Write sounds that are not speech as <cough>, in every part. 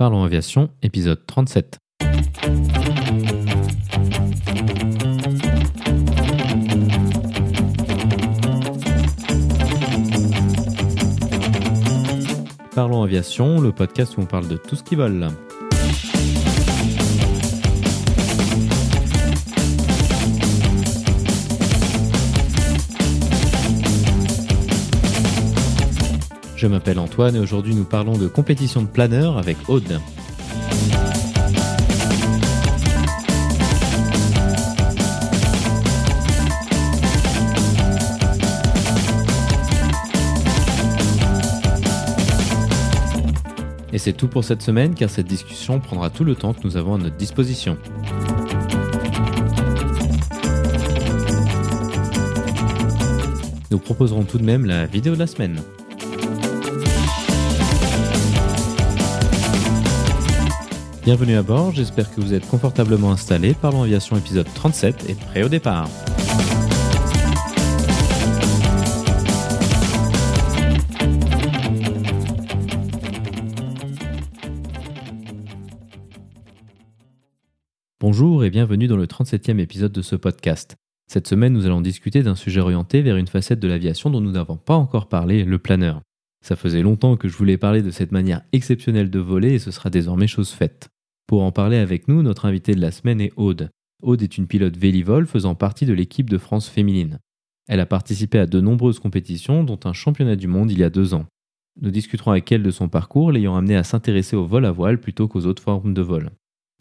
Parlons Aviation, épisode 37. Parlons Aviation, le podcast où on parle de tout ce qui vole. Je m'appelle Antoine et aujourd'hui nous parlons de compétition de planeur avec Aude. Et c'est tout pour cette semaine car cette discussion prendra tout le temps que nous avons à notre disposition. Nous proposerons tout de même la vidéo de la semaine. Bienvenue à bord, j'espère que vous êtes confortablement installés. Parlons Aviation épisode 37 et prêt au départ. Bonjour et bienvenue dans le 37e épisode de ce podcast. Cette semaine, nous allons discuter d'un sujet orienté vers une facette de l'aviation dont nous n'avons pas encore parlé, le planeur. Ça faisait longtemps que je voulais parler de cette manière exceptionnelle de voler et ce sera désormais chose faite. Pour en parler avec nous, notre invité de la semaine est Aude. Aude est une pilote vélivol faisant partie de l'équipe de France féminine. Elle a participé à de nombreuses compétitions, dont un championnat du monde il y a deux ans. Nous discuterons avec elle de son parcours, l'ayant amené à s'intéresser au vol à voile plutôt qu'aux autres formes de vol.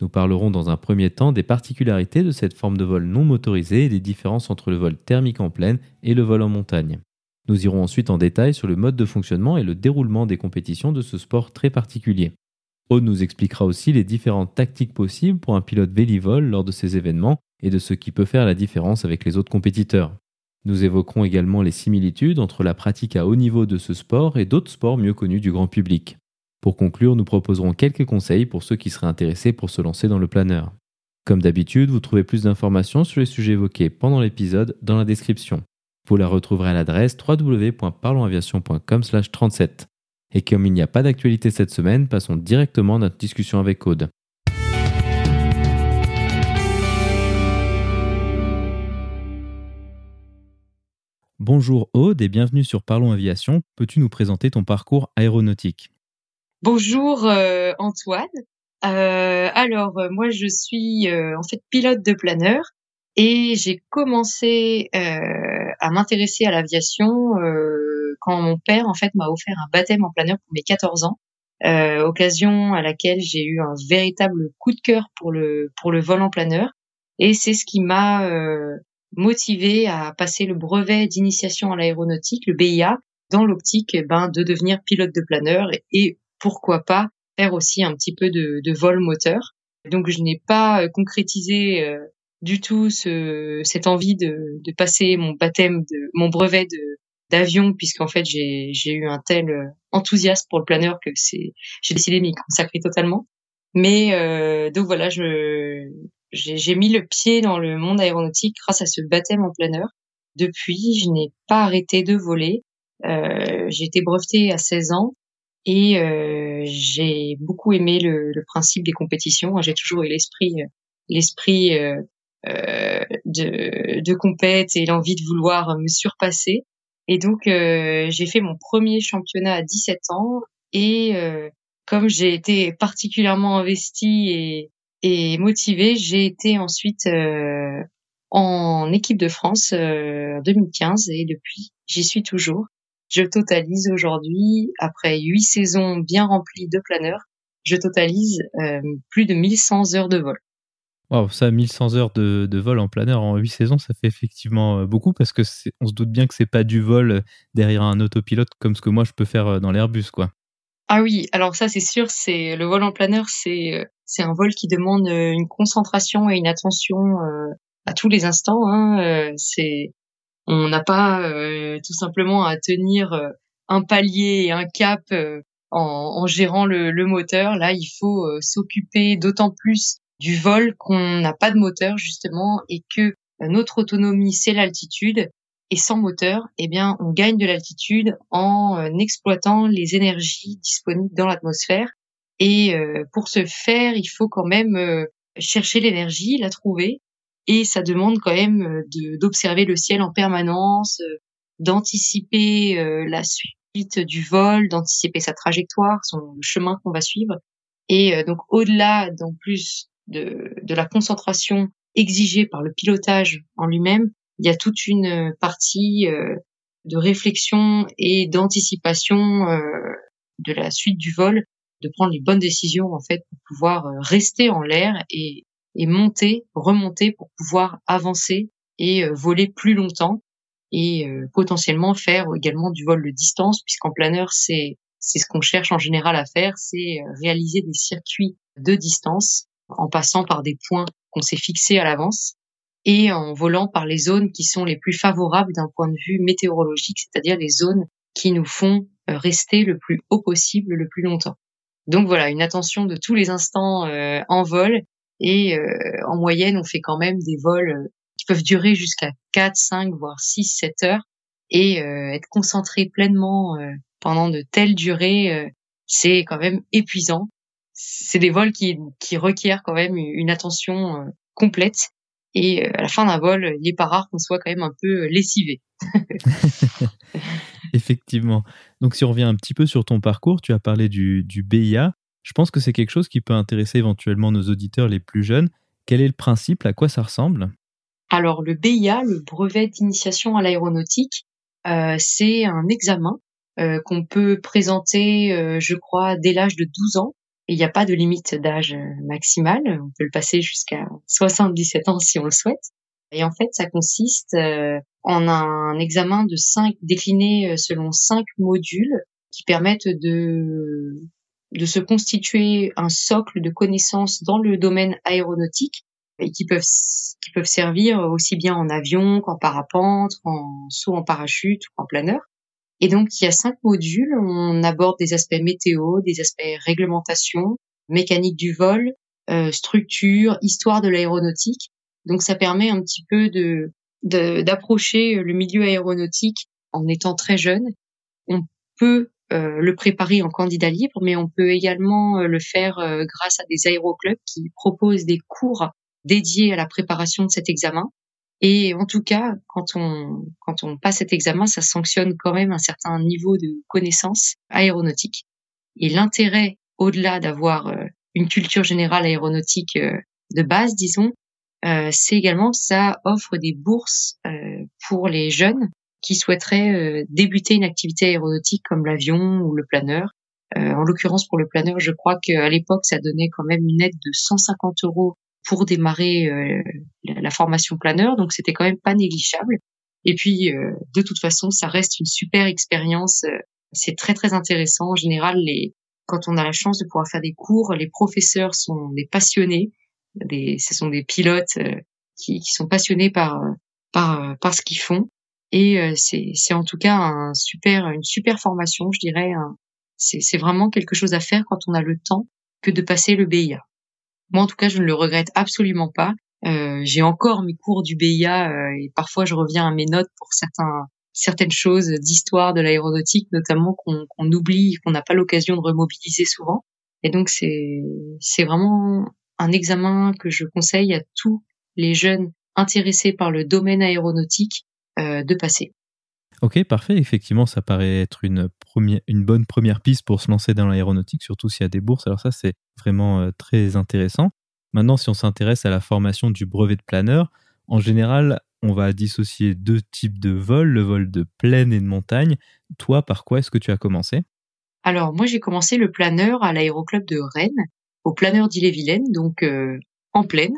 Nous parlerons dans un premier temps des particularités de cette forme de vol non motorisée et des différences entre le vol thermique en plaine et le vol en montagne. Nous irons ensuite en détail sur le mode de fonctionnement et le déroulement des compétitions de ce sport très particulier. Aude nous expliquera aussi les différentes tactiques possibles pour un pilote vélivol lors de ces événements et de ce qui peut faire la différence avec les autres compétiteurs. Nous évoquerons également les similitudes entre la pratique à haut niveau de ce sport et d'autres sports mieux connus du grand public. Pour conclure, nous proposerons quelques conseils pour ceux qui seraient intéressés pour se lancer dans le planeur. Comme d'habitude, vous trouvez plus d'informations sur les sujets évoqués pendant l'épisode dans la description. Vous la retrouverez à l'adresse www.parlonsaviation.com/37. Et comme il n'y a pas d'actualité cette semaine, passons directement à notre discussion avec Aude. Bonjour Aude et bienvenue sur Parlons Aviation. Peux-tu nous présenter ton parcours aéronautique? Bonjour euh, Antoine. Euh, alors euh, moi je suis en fait pilote de planeur et j'ai commencé à m'intéresser à l'aviation quand mon père en fait m'a offert un baptême en planeur pour mes 14 ans. occasion à laquelle j'ai eu un véritable coup de cœur pour le pour le vol en planeur et c'est ce qui m'a motivé à passer le brevet d'initiation à l'aéronautique, le BIA, dans l'optique ben, de devenir pilote de planeur et pourquoi pas faire aussi un petit peu de, de vol moteur. Donc je n'ai pas euh, concrétisé euh, du tout ce, cette envie de, de, passer mon baptême, de, mon brevet de d'avion, puisqu'en fait j'ai, eu un tel euh, enthousiasme pour le planeur que c'est j'ai décidé de m'y consacrer totalement. Mais euh, donc voilà, je j'ai, mis le pied dans le monde aéronautique grâce à ce baptême en planeur. Depuis, je n'ai pas arrêté de voler. Euh, j'ai été brevetée à 16 ans et euh, j'ai beaucoup aimé le, le, principe des compétitions. J'ai toujours eu l'esprit, l'esprit euh, euh, de, de compète et l'envie de vouloir me surpasser. Et donc euh, j'ai fait mon premier championnat à 17 ans et comme j'ai été particulièrement investie et, et motivée, j'ai été ensuite en équipe de France en 2015 et depuis j'y suis toujours. Je totalise aujourd'hui, après huit saisons bien remplies de planeurs, je totalise euh, plus de 1100 heures de vol. Wow, ça, 1100 heures de, vol en planeur en huit saisons, ça fait effectivement euh, beaucoup parce que on se doute bien que c'est pas du vol euh, derrière un autopilote comme ce que moi je peux faire dans l'Airbus, quoi. Ah oui, alors ça c'est sûr, c'est le vol en planeur, c'est c'est un vol qui demande une concentration et une attention à tous les instants. Hein. C'est on n'a pas euh, tout simplement à tenir euh, un palier et un cap euh, en, gérant le, moteur. Là, il faut s'occuper d'autant plus du vol qu'on n'a pas de moteur justement et que notre autonomie c'est l'altitude. Et sans moteur, eh bien, on gagne de l'altitude en exploitant les énergies disponibles dans l'atmosphère. Et pour ce faire, il faut quand même chercher l'énergie, la trouver, et ça demande quand même d'observer le ciel en permanence, d'anticiper la suite du vol, d'anticiper sa trajectoire, son chemin qu'on va suivre. Et donc au-delà, d'en plus de, de la concentration exigée par le pilotage en lui-même, il y a toute une partie de réflexion et d'anticipation euh, de la suite du vol, de prendre les bonnes décisions en fait pour pouvoir euh, rester en l'air et, et monter, remonter pour pouvoir avancer et euh, voler plus longtemps et potentiellement faire également du vol de distance puisqu'en planeur c'est c'est ce qu'on cherche en général à faire, c'est réaliser des circuits de distance en passant par des points qu'on s'est fixés à l'avance et en volant par les zones qui sont les plus favorables d'un point de vue météorologique, c'est-à-dire les zones qui nous font euh, rester le plus haut possible le plus longtemps. Donc voilà, une attention de tous les instants euh, en vol et euh, en moyenne, on fait quand même des vols qui peuvent durer jusqu'à 4, 5, voire 6, 7 heures et être concentré pleinement pendant de telles durées, c'est quand même épuisant. C'est des vols qui, qui requièrent quand même une attention complète et euh, à la fin d'un vol, il n'est pas rare qu'on soit quand même un peu euh, lessivé. <laughs> Effectivement. Donc si on revient un petit peu sur ton parcours, tu as parlé du, du BIA. Je pense que c'est quelque chose qui peut intéresser éventuellement nos auditeurs les plus jeunes. Quel est le principe? À quoi ça ressemble? Alors le BIA, le brevet d'initiation à l'aéronautique, euh, c'est un examen euh, qu'on peut présenter, euh, je crois, dès l'âge de 12 ans il n'y a pas de limite d'âge maximale. On peut le passer jusqu'à 77 ans si on le souhaite. Et en fait, ça consiste euh, en un examen de cinq décliné euh, selon cinq modules qui permettent de de se constituer un socle de connaissances dans le domaine aéronautique et qui peuvent qui peuvent servir aussi bien en avion qu'en parapente, en saut en parachute ou en planeur. Et donc, il y a cinq modules. On aborde des aspects météo, des aspects réglementation, mécanique du vol, euh, structure, histoire de l'aéronautique. Donc, ça permet un petit peu de d'approcher le milieu aéronautique en étant très jeune. On peut euh, le préparer en candidat libre, mais on peut également euh, le faire grâce à des aéroclubs qui proposent des cours dédiés à la préparation de cet examen. Et en tout cas, quand on, quand on passe cet examen, ça sanctionne quand même un certain niveau de connaissance aéronautique. Et l'intérêt, au-delà d'avoir euh, une culture générale aéronautique euh, de base, disons, euh, c'est également ça offre des bourses pour les jeunes qui souhaiteraient débuter une activité aéronautique comme l'avion ou le planeur. en l'occurrence, pour le planeur, je crois qu'à l'époque, ça donnait quand même une aide de 150 euros pour démarrer euh, la formation planeur, donc c'était quand même pas négligeable. Et puis, euh, de toute façon, ça reste une super expérience. Euh, c'est très très intéressant. En général, les quand on a la chance de pouvoir faire des cours, les professeurs sont des passionnés. Des, ce sont des pilotes qui, qui sont passionnés par par par ce qu'ils font. Et c'est c'est en tout cas un super une super formation, je dirais. C'est c'est vraiment quelque chose à faire quand on a le temps que de passer le BIA. Moi, en tout cas, je ne le regrette absolument pas. Euh, j'ai encore mes cours du BIA euh, et parfois je reviens à mes notes pour certains certaines choses d'histoire de l'aéronautique, notamment qu'on oublie, qu'on n'a pas l'occasion de remobiliser souvent. Et donc c'est c'est vraiment un examen que je conseille à tous les jeunes intéressés par le domaine aéronautique euh, de passer. Ok, parfait. Effectivement, ça paraît être une, première, une bonne première piste pour se lancer dans l'aéronautique, surtout s'il y a des bourses. Alors ça, c'est vraiment euh, très intéressant. Maintenant, si on s'intéresse à la formation du brevet de planeur, en général, on va dissocier deux types de vols, le vol de plaine et de montagne. Toi, par quoi est-ce que tu as commencé? Alors, moi, j'ai commencé le planeur à l'aéroclub de Rennes, au planeur d'Ille-et-Vilaine, donc euh, en plaine.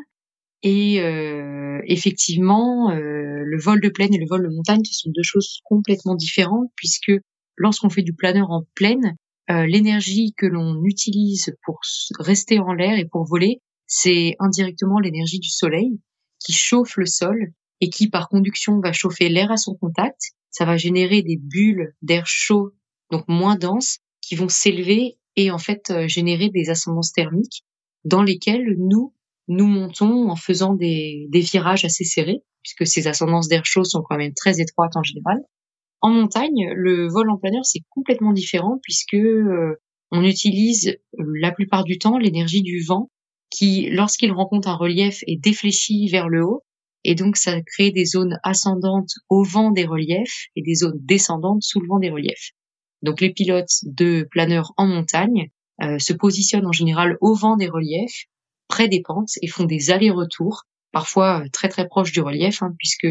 Et euh, effectivement, euh, le vol de plaine et le vol de montagne, ce sont deux choses complètement différentes, puisque lorsqu'on fait du planeur en plaine, euh, l'énergie que l'on utilise pour rester en l'air et pour voler, c'est indirectement l'énergie du soleil qui chauffe le sol et qui, par conduction, va chauffer l'air à son contact. Ça va générer des bulles d'air chaud, donc moins denses, qui vont s'élever et en fait générer des ascendances thermiques dans lesquelles nous, nous montons en faisant des, des virages assez serrés, puisque ces ascendances d'air chaud sont quand même très étroites en général. En montagne, le vol en planeur, c'est complètement différent, puisque euh, on utilise la plupart du temps l'énergie du vent qui, lorsqu'il rencontre un relief, est défléchi vers le haut. Et donc, ça crée des zones ascendantes au vent des reliefs et des zones descendantes sous le vent des reliefs. Donc, les pilotes de planeurs en montagne euh, se positionnent en général au vent des reliefs, près des pentes, et font des allers-retours, parfois euh, très très proches du relief, hein, puisque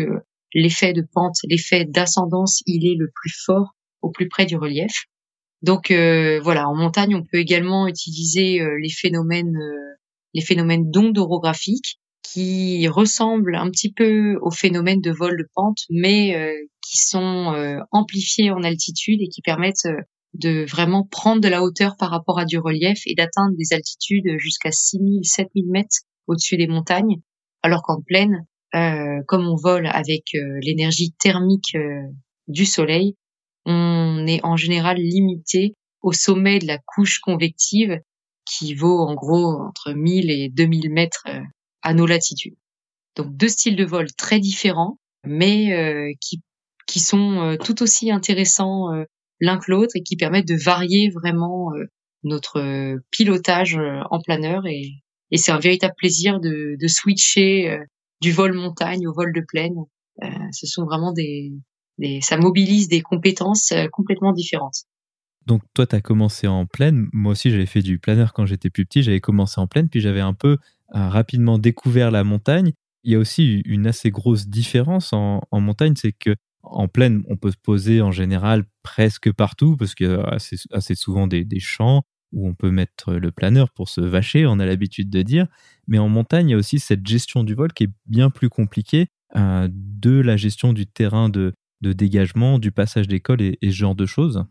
l'effet de pente, l'effet d'ascendance, il est le plus fort au plus près du relief. Donc euh, voilà, en montagne, on peut également utiliser les phénomènes les phénomènes d'ondes orographiques qui ressemblent un petit peu aux phénomènes de vol de pente, mais euh, qui sont euh, amplifiés en altitude et qui permettent euh, de vraiment prendre de la hauteur par rapport à du relief et d'atteindre des altitudes jusqu'à 6000, 7000 mètres au-dessus des montagnes, alors qu'en plaine, comme on vole avec l'énergie thermique du soleil, on est en général limité au sommet de la couche convective qui vaut en gros entre 1000 et 2000 mètres euh, à nos latitudes. Donc deux styles de vol très différents, mais euh, qui, qui sont euh, tout aussi intéressants l'un que l'autre et qui permettent de varier vraiment notre pilotage en planeur et, et c'est un véritable plaisir de, switcher du vol montagne au vol de plaine. ce sont vraiment des, ça mobilise des compétences complètement différentes. Donc toi, tu as commencé en plaine. Moi aussi, j'avais fait du planeur quand j'étais plus petit. J'avais commencé en plaine, puis j'avais un peu euh, rapidement découvert la montagne. Il y a aussi une assez grosse différence en, montagne, c'est que en plaine, on peut se poser en général presque partout, parce qu'il y a assez, souvent des, champs où on peut mettre le planeur pour se vacher, on a l'habitude de dire. Mais en montagne, il y a aussi cette gestion du vol qui est bien plus compliquée euh, de la gestion du terrain de, dégagement, du passage d'école et, et ce genre de choses.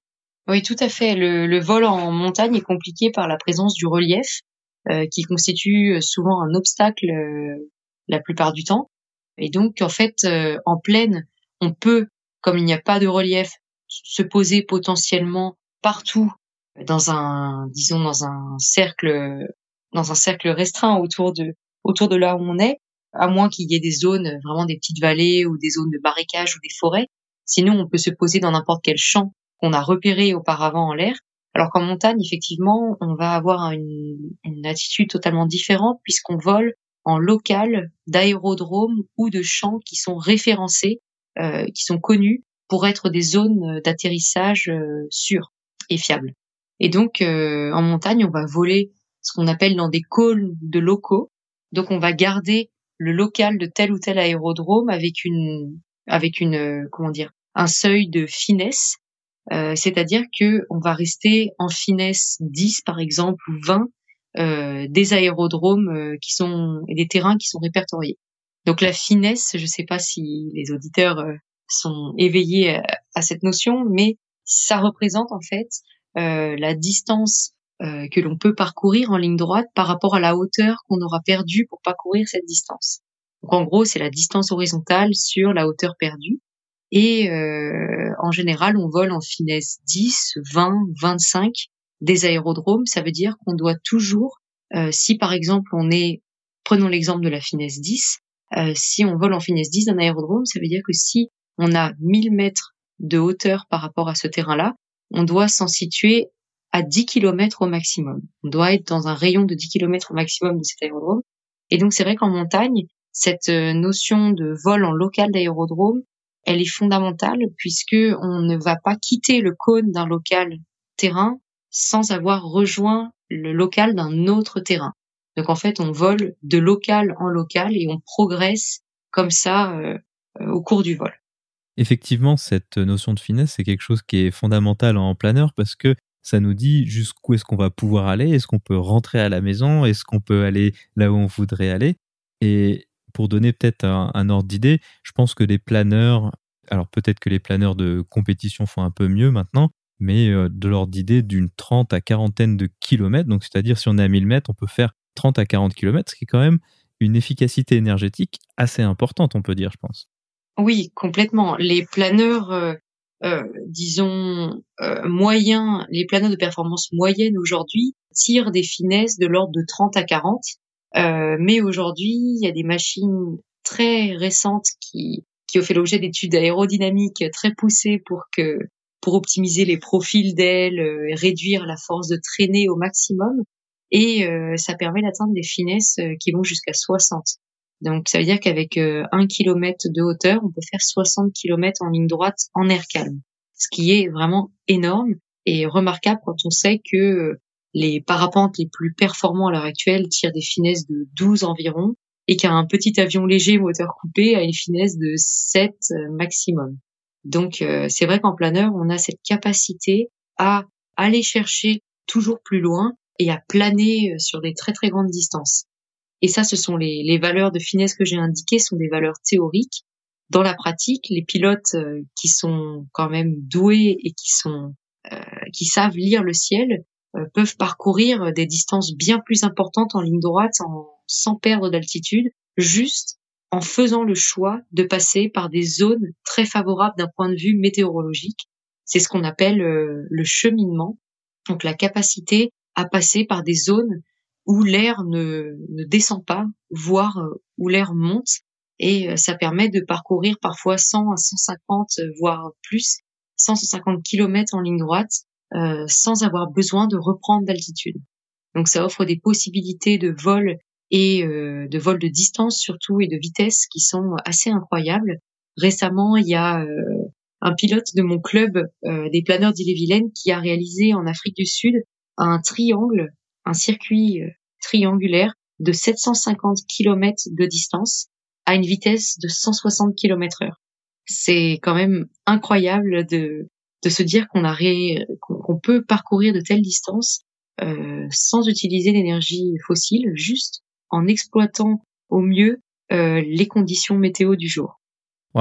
Oui, tout à fait. Le, vol en montagne est compliqué par la présence du relief, euh, qui constitue euh, souvent un obstacle la plupart du temps. Et donc, en fait, en plaine, on peut, comme il n'y a pas de relief, se poser potentiellement partout dans un, disons, dans un cercle, dans un cercle restreint autour de, autour de là où on est, à moins qu'il y ait des zones, vraiment des petites vallées ou des zones de marécage ou des forêts. Sinon, on peut se poser dans n'importe quel champ qu'on a repéré auparavant en l'air. Alors qu'en montagne, effectivement, on va avoir une, attitude totalement différente puisqu'on vole en local d'aérodromes ou de champs qui sont référencés, qui sont connus pour être des zones d'atterrissage euh, sûres et fiables. Et donc, euh, en montagne, on va voler ce qu'on appelle dans des cônes de locaux. Donc, on va garder le local de tel ou tel aérodrome avec une, avec une, comment dire, un seuil de finesse euh, c'est-à-dire que on va rester en finesse 10 par exemple ou 20 euh, des aérodromes euh, qui sont et des terrains qui sont répertoriés. Donc la finesse, je ne sais pas si les auditeurs sont éveillés à, cette notion, mais ça représente en fait la distance que l'on peut parcourir en ligne droite par rapport à la hauteur qu'on aura perdue pour parcourir cette distance. Donc en gros, c'est la distance horizontale sur la hauteur perdue. Et euh, en général, on vole en finesse 10, 20, 25 des aérodromes. Ça veut dire qu'on doit toujours, euh, si par exemple on est, prenons l'exemple de la finesse 10, euh, si on vole en finesse 10 d'un aérodrome, ça veut dire que si on a 1000 mètres de hauteur par rapport à ce terrain-là, on doit s'en situer à 10 km au maximum. On doit être dans un rayon de 10 km au maximum de cet aérodrome. Et donc c'est vrai qu'en montagne, cette notion de vol en local d'aérodrome, elle est fondamentale puisque on ne va pas quitter le cône d'un local terrain sans avoir rejoint le local d'un autre terrain. Donc en fait, on vole de local en local et on progresse comme ça euh, au cours du vol. Effectivement, cette notion de finesse, c'est quelque chose qui est fondamental en planeur parce que ça nous dit jusqu'où est-ce qu'on va pouvoir aller, est-ce qu'on peut rentrer à la maison, est-ce qu'on peut aller là où on voudrait aller? Et pour donner peut-être un, ordre d'idée, je pense que les planeurs, alors peut-être que les planeurs de compétition font un peu mieux maintenant, mais euh, de l'ordre d'idée d'une 30 à quarantaine de kilomètres. Donc, c'est-à-dire, si on est à 1000 mètres, on peut faire 30 à 40 kilomètres, ce qui est quand même une efficacité énergétique assez importante, on peut dire, je pense. Oui, complètement. Les planeurs, euh, euh, disons, moyens, les planeurs de performance moyenne aujourd'hui tirent des finesses de l'ordre de 30 à 40. Euh, mais aujourd'hui, il y a des machines très récentes qui, qui ont fait l'objet d'études aérodynamiques très poussées pour que pour optimiser les profils d'ailes, réduire la force de traînée au maximum. Et ça permet d'atteindre des finesses qui vont jusqu'à 60. Donc ça veut dire qu'avec un kilomètre de hauteur, on peut faire 60 km en ligne droite en air calme, ce qui est vraiment énorme et remarquable quand on sait que les parapentes les plus performants à l'heure actuelle tirent des finesses de 12 environ et qu'un petit avion léger moteur coupé a une finesse de 7 euh, maximum. Donc euh, c'est vrai qu'en planeur, on a cette capacité à aller chercher toujours plus loin et à planer euh, sur des très très grandes distances. Et ça, ce sont les, valeurs de finesse que j'ai indiquées, sont des valeurs théoriques. Dans la pratique, les pilotes qui sont quand même doués et qui sont qui savent lire le ciel euh, peuvent parcourir des distances bien plus importantes en ligne droite sans perdre d'altitude, juste en faisant le choix de passer par des zones très favorables d'un point de vue météorologique. C'est ce qu'on appelle euh, le cheminement, donc la capacité à passer par des zones où l'air ne, descend pas, voire euh, où l'air monte, et ça permet de parcourir parfois 100 à 150, voire plus, 150 km en ligne droite euh, sans avoir besoin de reprendre d'altitude. Donc ça offre des possibilités de vol et euh, de vol de distance surtout et de vitesse qui sont assez incroyables. Récemment, il y a euh, un pilote de mon club des planeurs d'Ille-et-Vilaine qui a réalisé en Afrique du Sud un triangle, un circuit triangulaire de 750 km de distance à une vitesse de 160 km heure. C'est quand même incroyable de se dire qu'on peut parcourir de telles distances euh, sans utiliser l'énergie fossile, juste en exploitant au mieux euh, les conditions météo du jour.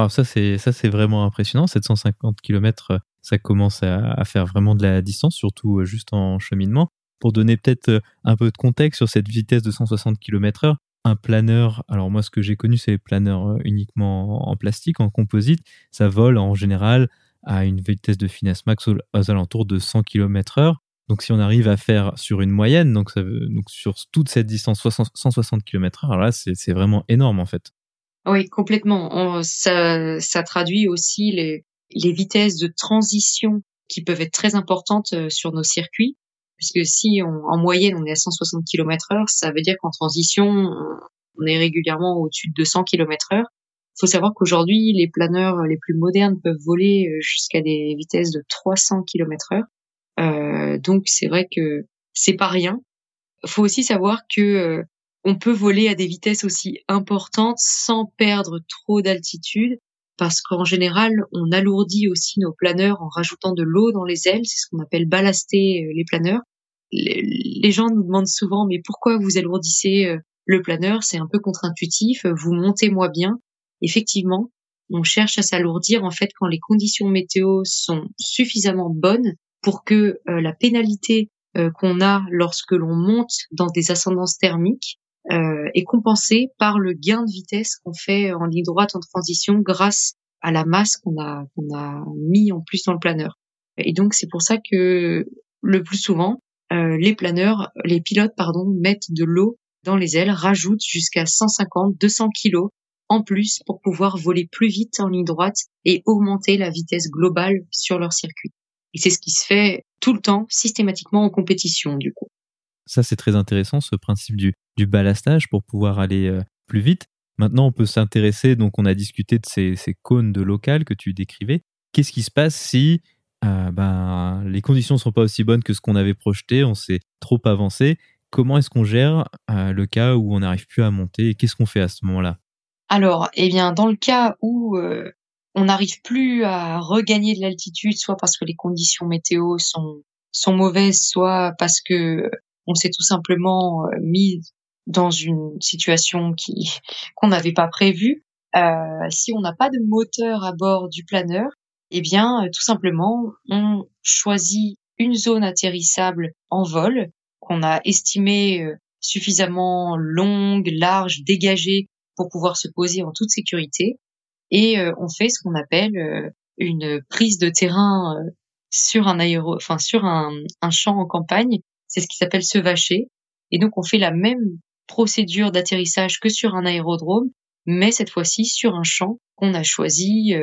Ça c'est ça c'est vraiment impressionnant. 750 km, ça commence à, faire vraiment de la distance, surtout euh, juste en cheminement. Pour donner peut-être euh, un peu de contexte sur cette vitesse de 160 km/h, un planeur, alors moi ce que j'ai connu c'est les planeurs uniquement en plastique, en composite, ça vole en général à une vitesse de finesse max aux, alentours de 100 km heure. Donc si on arrive à faire sur une moyenne, donc, sur toute cette distance 160 km heure, alors là c'est vraiment énorme en fait. Oui, complètement. ça traduit aussi les, les vitesses de transition qui peuvent être très importantes euh, sur nos circuits. Puisque si en moyenne on est à 160 km heure, ça veut dire qu'en transition, on est régulièrement au-dessus de 200 km heure faut savoir qu'aujourd'hui, les planeurs les plus modernes peuvent voler euh, jusqu'à des vitesses de 300 km heure. Euh, donc c'est vrai que c'est pas rien. Faut aussi savoir que euh, on peut voler à des vitesses aussi importantes sans perdre trop d'altitude parce qu'en général, on alourdit aussi nos planeurs en rajoutant de l'eau dans les ailes, c'est ce qu'on appelle ballaster les planeurs. Les gens nous demandent souvent mais pourquoi vous alourdissez le planeur? C'est un peu contre-intuitif, vous montez moins bien effectivement, on cherche à s'alourdir en fait quand les conditions météo sont suffisamment bonnes pour que euh, la pénalité euh, qu'on a lorsque l'on monte dans des ascendances thermiques euh, est compensée par le gain de vitesse qu'on fait en ligne droite en transition grâce à la masse qu'on a qu'on a mis en plus dans le planeur. Et donc c'est pour ça que le plus souvent les planeurs, les pilotes pardon, mettent de l'eau dans les ailes, rajoutent jusqu'à 150, 200 kilos en plus pour pouvoir voler plus vite en ligne droite et augmenter la vitesse globale sur leur circuit. Et c'est ce qui se fait tout le temps, systématiquement en compétition, du coup. Ça, c'est très intéressant, ce principe du, du ballastage pour pouvoir aller euh, plus vite. Maintenant, on peut s'intéresser, donc on a discuté de ces, cônes de local que tu décrivais. Qu'est-ce qui se passe si euh, ben, les conditions ne sont pas aussi bonnes que ce qu'on avait projeté, on s'est trop avancé? Comment est-ce qu'on gère euh, le cas où on n'arrive plus à monter qu'est-ce qu'on fait à ce moment-là? Alors, eh bien, dans le cas où on n'arrive plus à regagner de l'altitude, soit parce que les conditions météo sont mauvaises, soit parce que on s'est tout simplement euh, mis dans une situation qui <laughs> qu'on n'avait pas prévue. Euh, si on n'a pas de moteur à bord du planeur, eh bien, tout simplement, on choisit une zone atterrissable en vol qu'on a estimée suffisamment longue, large, dégagée pour pouvoir se poser en toute sécurité. Et euh, on fait ce qu'on appelle euh, une prise de terrain euh, sur un aéro, enfin sur un champ en campagne. C'est ce qui s'appelle se vacher. Et donc on fait la même procédure d'atterrissage que sur un aérodrome, mais cette fois-ci sur un champ qu'on a choisi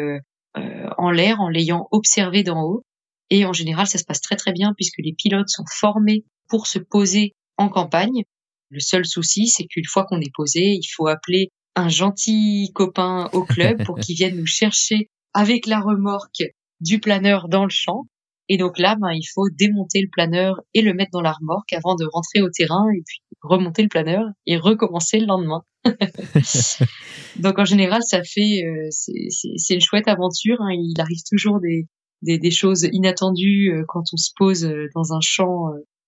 en l'air en l'ayant observé d'en haut. Et en général, ça se passe très très bien puisque les pilotes sont formés pour se poser en campagne. Le seul souci, c'est qu'une fois qu'on est posé, il faut appeler un gentil copain au club pour <laughs> qu'il vienne nous chercher avec la remorque du planeur dans le champ. Et donc là, ben, il faut démonter le planeur et le mettre dans la remorque avant de rentrer au terrain et puis remonter le planeur et recommencer le lendemain. <laughs> donc en général, ça fait euh, c'est une chouette aventure. Hein. Il arrive toujours des, des, des choses inattendues euh, quand on se pose euh, dans un champ,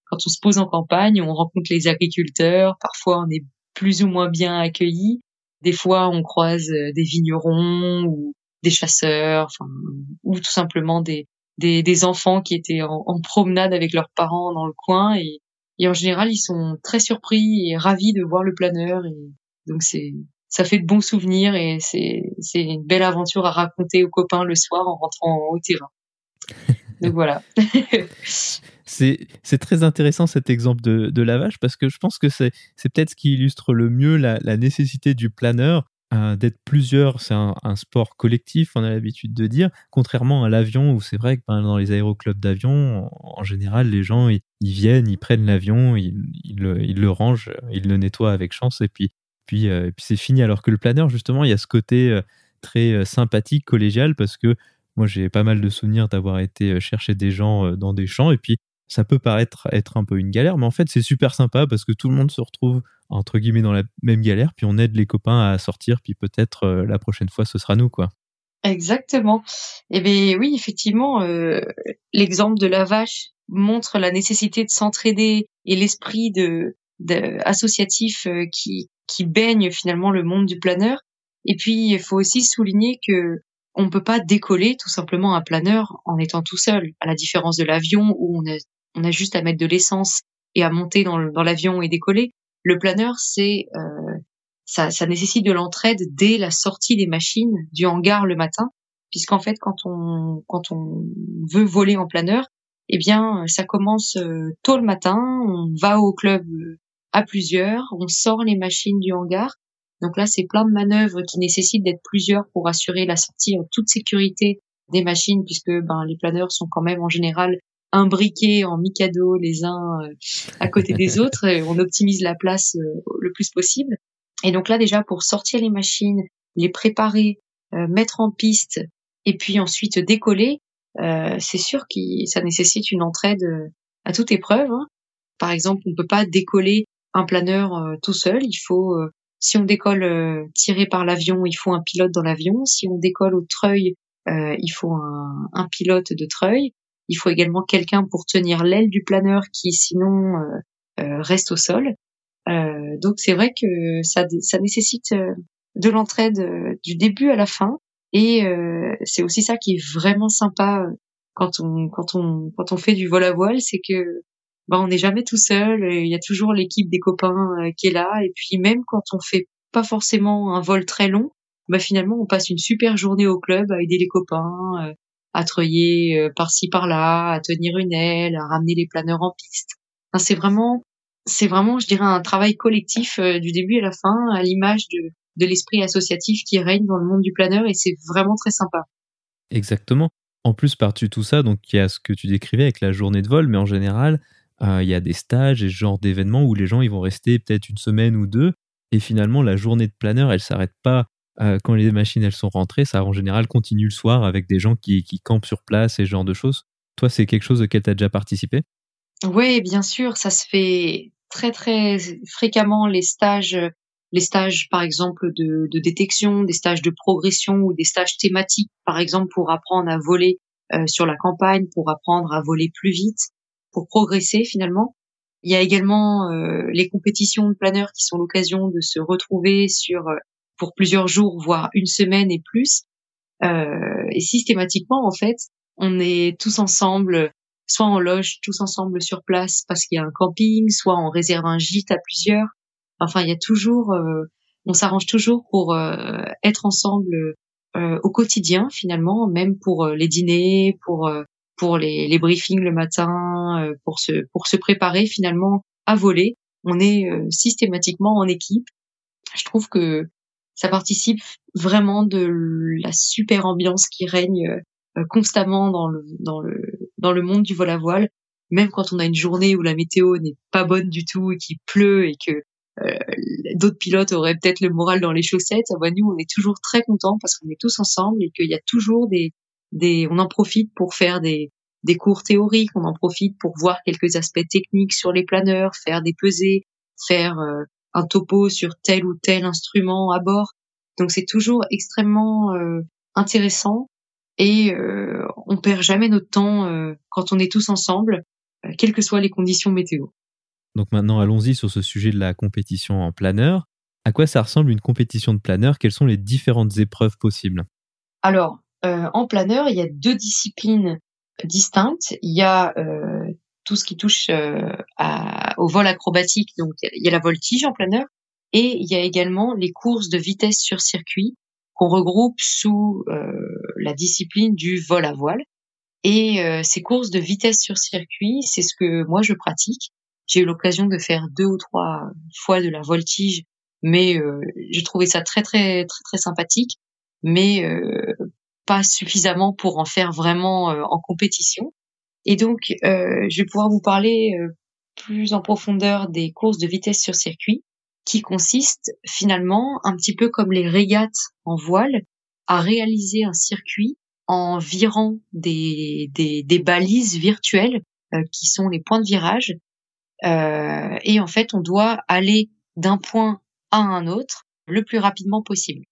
quand on se pose en campagne, on rencontre les agriculteurs. Parfois, on est plus ou moins bien accueilli. Des fois, on croise des vignerons ou des chasseurs, enfin, ou tout simplement des, des, des enfants qui étaient en, en, promenade avec leurs parents dans le coin et, et en général ils sont très surpris et ravis de voir le planeur et donc c'est ça fait de bons souvenirs et c'est c'est une belle aventure à raconter aux copains le soir en rentrant au terrain. <laughs> donc voilà. <laughs> c'est c'est très intéressant cet exemple de, de lavage parce que je pense que c'est c'est peut-être ce qui illustre le mieux la, la nécessité du planeur d'être plusieurs, c'est un, sport collectif, on a l'habitude de dire, contrairement à l'avion où c'est vrai que ben, dans les aéroclubs d'avion, en, général, les gens ils, viennent, ils prennent l'avion, ils, le, rangent, ils le nettoient avec chance et puis puis, euh, puis c'est fini. Alors que le planeur, justement, il y a ce côté euh, très sympathique, collégial, parce que moi j'ai pas mal de souvenirs d'avoir été chercher des gens dans des champs et puis ça peut paraître être un peu une galère, mais en fait c'est super sympa parce que tout le monde se retrouve entre guillemets dans la même galère, puis on aide les copains à sortir, puis peut-être euh, la prochaine fois ce sera nous quoi. Exactement. Eh bien oui, effectivement, euh, l'exemple de la vache montre la nécessité de s'entraider et l'esprit de, associatif euh, qui baigne finalement le monde du planeur. Et puis il faut aussi souligner que on peut pas décoller tout simplement un planeur en étant tout seul, à la différence de l'avion où on a on a juste à mettre de l'essence et à monter dans l'avion et décoller. Le planeur, c'est euh, ça, ça nécessite de l'entraide dès la sortie des machines du hangar le matin, puisqu'en fait, quand on quand on veut voler en planeur, eh bien, ça commence euh, tôt le matin. On va au club euh, à plusieurs, on sort les machines du hangar. Donc là, c'est plein de manœuvres qui nécessitent d'être plusieurs pour assurer la sortie en toute sécurité des machines, puisque ben les planeurs sont quand même en général imbriqués en Mikado les uns euh, à côté des <laughs> autres. On optimise la place euh, le plus possible. Et donc là déjà pour sortir les machines, les préparer, euh, mettre en piste et puis ensuite décoller, c'est sûr que ça nécessite une entraide à toute épreuve. Hein. Par exemple, on peut pas décoller un planeur tout seul. Il faut, si on décolle tiré par l'avion, il faut un pilote dans l'avion. Si on décolle au treuil, il faut un, un pilote de treuil. Il faut également quelqu'un pour tenir l'aile du planeur qui sinon euh, euh, reste au sol. Euh, donc c'est vrai que ça, ça nécessite de l'entraide du début à la fin. Et c'est aussi ça qui est vraiment sympa quand on quand on quand on fait du vol à voile, c'est que bah, on n'est jamais tout seul. Il y a toujours l'équipe des copains qui est là. Et puis même quand on fait pas forcément un vol très long, bah finalement on passe une super journée au club à aider les copains, à treuiller euh, par-ci par-là, à tenir une aile, à ramener les planeurs en piste. C'est vraiment, c'est vraiment, je dirais, un travail collectif euh, du début à la fin, à l'image de, de l'esprit associatif qui règne dans le monde du planeur, et c'est vraiment très sympa. Exactement. En plus, par-dessus tout ça, donc il y a ce que tu décrivais avec la journée de vol, mais en général, euh, il y a des stages et ce genre d'événements où les gens ils vont rester peut-être une semaine ou deux, et finalement la journée de planeur, elle s'arrête pas euh, quand les machines elles sont rentrées, ça en général continue le soir avec des gens qui, qui campent sur place et ce genre de choses. Toi, c'est quelque chose auquel tu as déjà participé? Oui, bien sûr, ça se fait très très fréquemment les stages, les stages par exemple de, détection, des stages de progression ou des stages thématiques, par exemple pour apprendre à voler euh, sur la campagne, pour apprendre à voler plus vite, pour progresser finalement. Il y a également euh, les compétitions de planeurs qui sont l'occasion de se retrouver sur pour plusieurs jours, voire une semaine et plus. Euh, et systématiquement, en fait, on est tous ensemble, soit on loge tous ensemble sur place parce qu'il y a un camping, soit on réserve un gîte à plusieurs. Enfin, il y a toujours, euh, on s'arrange toujours pour euh, être ensemble euh, au quotidien finalement, même pour euh, les dîners, pour pour les, les, briefings le matin, pour se pour se préparer finalement à voler. On est systématiquement en équipe. Je trouve que ça participe vraiment de la super ambiance qui règne constamment dans le dans le dans le monde du vol à voile, même quand on a une journée où la météo n'est pas bonne du tout et qu'il pleut et que d'autres pilotes auraient peut-être le moral dans les chaussettes, bah, nous on est toujours très contents parce qu'on est tous ensemble et qu'il y a toujours des des on en profite pour faire des des cours théoriques, on en profite pour voir quelques aspects techniques sur les planeurs, faire des pesées, faire euh, un topo sur tel ou tel instrument à bord. Donc c'est toujours extrêmement euh, intéressant et euh, on perd jamais notre temps euh, quand on est tous ensemble, quelles que soient les conditions météo. Donc maintenant allons-y sur ce sujet de la compétition en planeur. À quoi ça ressemble une compétition de planeur? Quelles sont les différentes épreuves possibles? Alors, en planeur, il y a deux disciplines distinctes. Il y a tout ce qui touche euh, à, au vol acrobatique, donc il y a la voltige en planeur, et il y a également les courses de vitesse sur circuit qu'on regroupe sous euh, la discipline du vol à voile. Et ces courses de vitesse sur circuit, c'est ce que moi je pratique. J'ai eu l'occasion de faire deux ou trois fois de la voltige, mais j'ai trouvé ça très très très très sympathique. Mais pas suffisamment pour en faire vraiment euh, en compétition. Et donc, euh, je vais pouvoir vous parler euh, plus en profondeur des courses de vitesse sur circuit, qui consistent finalement, un petit peu comme les régates en voile, à réaliser un circuit en virant des, des, des balises virtuelles qui sont les points de virage. et en fait, on doit aller d'un point à un autre le plus rapidement possible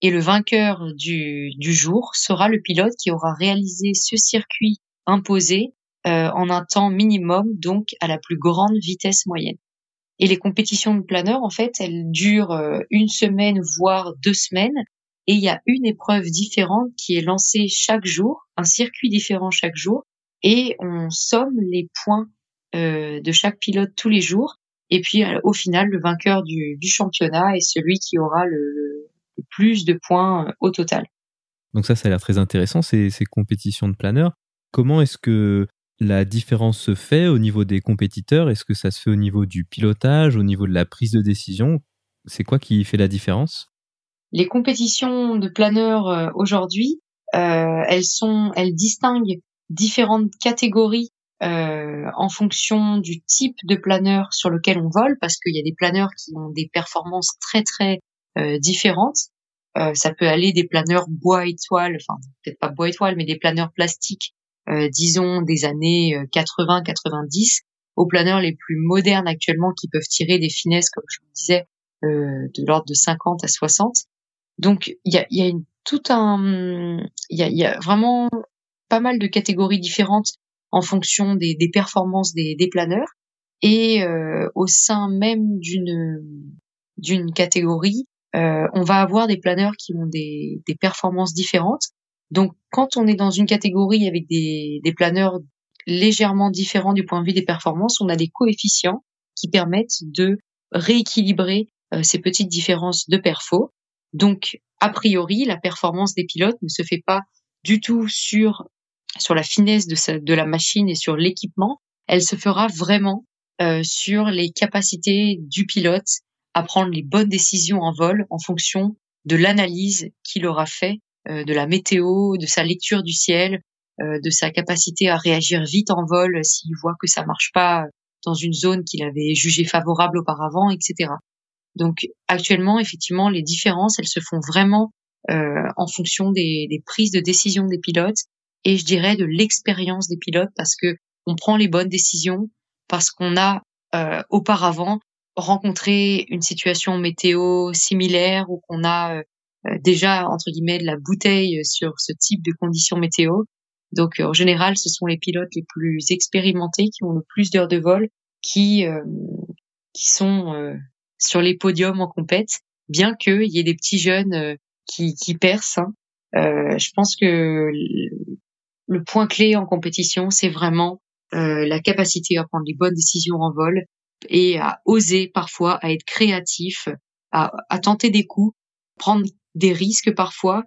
et le vainqueur du, du jour sera le pilote qui aura réalisé ce circuit imposé euh, en un temps minimum, donc à la plus grande vitesse moyenne. Et les compétitions de planeur, en fait, elles durent euh, une semaine, voire deux semaines, et il y a une épreuve différente qui est lancée chaque jour, un circuit différent chaque jour, et on somme les points euh, de chaque pilote tous les jours. Et puis au final, le vainqueur du, championnat est celui qui aura le, plus de points euh, au total. Donc ça, ça a l'air très intéressant, ces, ces compétitions de planeurs. Comment est-ce que la différence se fait au niveau des compétiteurs? Est-ce que ça se fait au niveau du pilotage, au niveau de la prise de décision? C'est quoi qui fait la différence? Les compétitions de planeurs euh, aujourd'hui, euh, elles sont, elles distinguent différentes catégories euh, en fonction du type de planeur sur lequel on vole, parce qu'il y a des planeurs qui ont des performances très très différentes. Ça peut aller des planeurs bois étoile, enfin peut-être pas bois étoile, mais des planeurs plastiques, disons des années 80-90, aux planeurs les plus modernes actuellement qui peuvent tirer des finesses, comme je vous disais, de l'ordre de 50 à 60. Donc il y a, y a une, tout un, il y a, y a, vraiment pas mal de catégories différentes en fonction des, des performances des, des planeurs. Et euh, au sein même d'une d'une catégorie, euh, on va avoir des planeurs qui ont des, performances différentes. Donc, quand on est dans une catégorie avec des, planeurs légèrement différents du point de vue des performances, on a des coefficients qui permettent de rééquilibrer euh, ces petites différences de perfo. Donc, a priori, la performance des pilotes ne se fait pas du tout sur sur la finesse de, de la machine et sur l'équipement. Elle se fera vraiment euh, sur les capacités du pilote à prendre les bonnes décisions en vol en fonction de l'analyse qu'il aura fait de la météo, de sa lecture du ciel, euh, de sa capacité à réagir vite en vol s'il voit que ça marche pas dans une zone qu'il avait jugée favorable auparavant, etc. Donc actuellement, effectivement, les différences, elles se font vraiment euh, en fonction des, des, prises de décision des pilotes et je dirais de l'expérience des pilotes parce que on prend les bonnes décisions parce qu'on a euh, auparavant rencontrer une situation météo similaire ou qu'on a euh, déjà entre guillemets de la bouteille sur ce type de conditions météo. Donc en général, ce sont les pilotes les plus expérimentés qui ont le plus d'heures de vol qui euh, qui sont euh, sur les podiums en compète, bien qu'il y ait des petits jeunes qui, qui percent. Hein. je pense que le point clé en compétition, c'est vraiment la capacité à prendre les bonnes décisions en vol et à oser parfois, à être créatif, à, à tenter des coups, prendre des risques parfois,